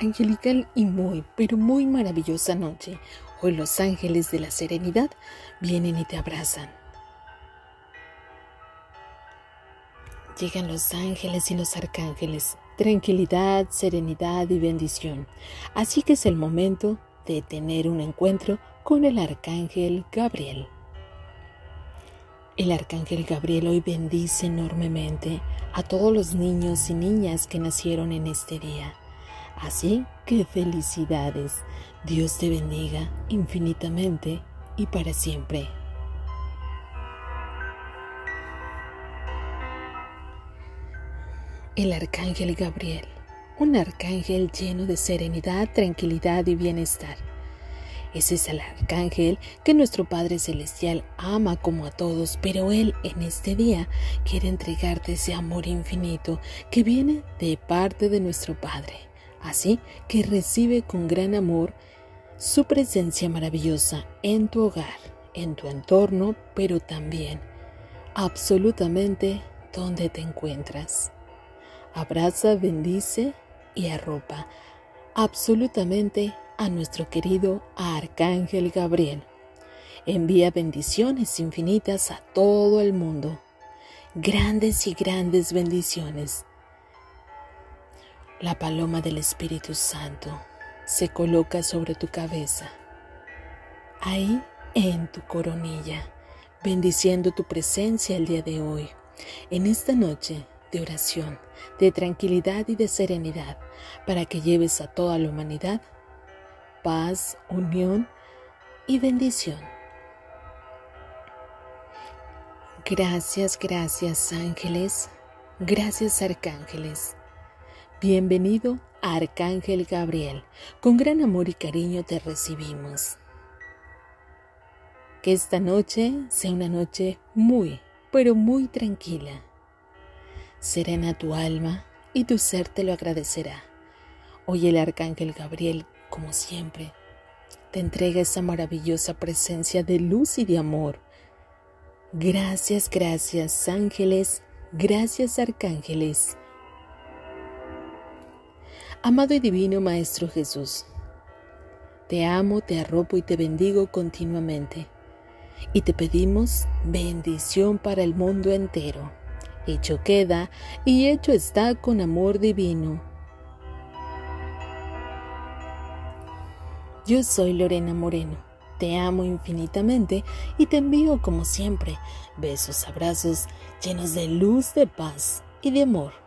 angelical y muy, pero muy maravillosa noche. Hoy los ángeles de la serenidad vienen y te abrazan. Llegan los ángeles y los arcángeles, tranquilidad, serenidad y bendición. Así que es el momento de tener un encuentro con el arcángel Gabriel. El arcángel Gabriel hoy bendice enormemente a todos los niños y niñas que nacieron en este día. Así que felicidades. Dios te bendiga infinitamente y para siempre. El arcángel Gabriel, un arcángel lleno de serenidad, tranquilidad y bienestar ese es el arcángel que nuestro Padre Celestial ama como a todos, pero Él en este día quiere entregarte ese amor infinito que viene de parte de nuestro Padre. Así que recibe con gran amor su presencia maravillosa en tu hogar, en tu entorno, pero también absolutamente donde te encuentras. Abraza, bendice y arropa absolutamente a nuestro querido Arcángel Gabriel. Envía bendiciones infinitas a todo el mundo. Grandes y grandes bendiciones. La paloma del Espíritu Santo se coloca sobre tu cabeza, ahí en tu coronilla, bendiciendo tu presencia el día de hoy, en esta noche de oración, de tranquilidad y de serenidad, para que lleves a toda la humanidad paz, unión y bendición. Gracias, gracias ángeles, gracias arcángeles. Bienvenido Arcángel Gabriel, con gran amor y cariño te recibimos. Que esta noche sea una noche muy, pero muy tranquila. Serena tu alma y tu ser te lo agradecerá. Hoy el Arcángel Gabriel como siempre, te entrega esa maravillosa presencia de luz y de amor. Gracias, gracias ángeles, gracias arcángeles. Amado y divino Maestro Jesús, te amo, te arropo y te bendigo continuamente. Y te pedimos bendición para el mundo entero. Hecho queda y hecho está con amor divino Yo soy Lorena Moreno. Te amo infinitamente y te envío como siempre besos, abrazos llenos de luz, de paz y de amor.